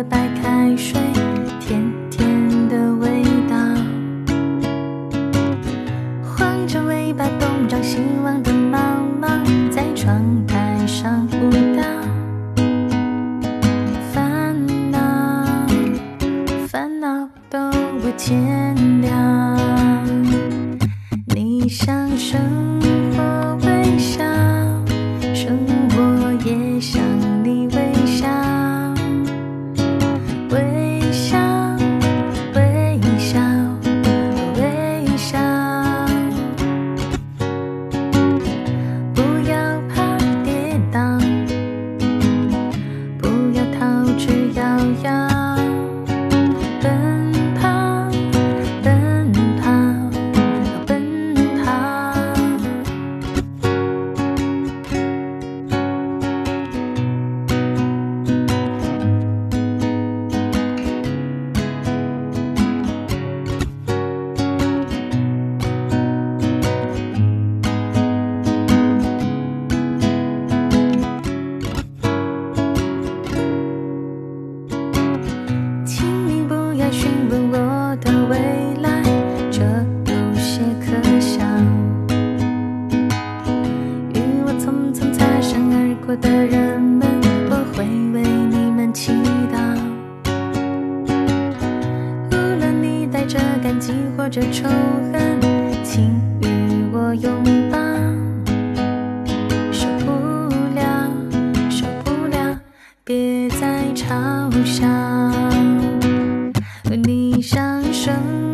的白开水，甜甜的味道。晃着尾巴东张西望的猫猫，在窗台上舞蹈。烦恼，烦恼都不见的人们，我会为你们祈祷。无论你带着感激或者仇恨，请与我拥抱。受不了，受不了，别再嘲笑。你想什么？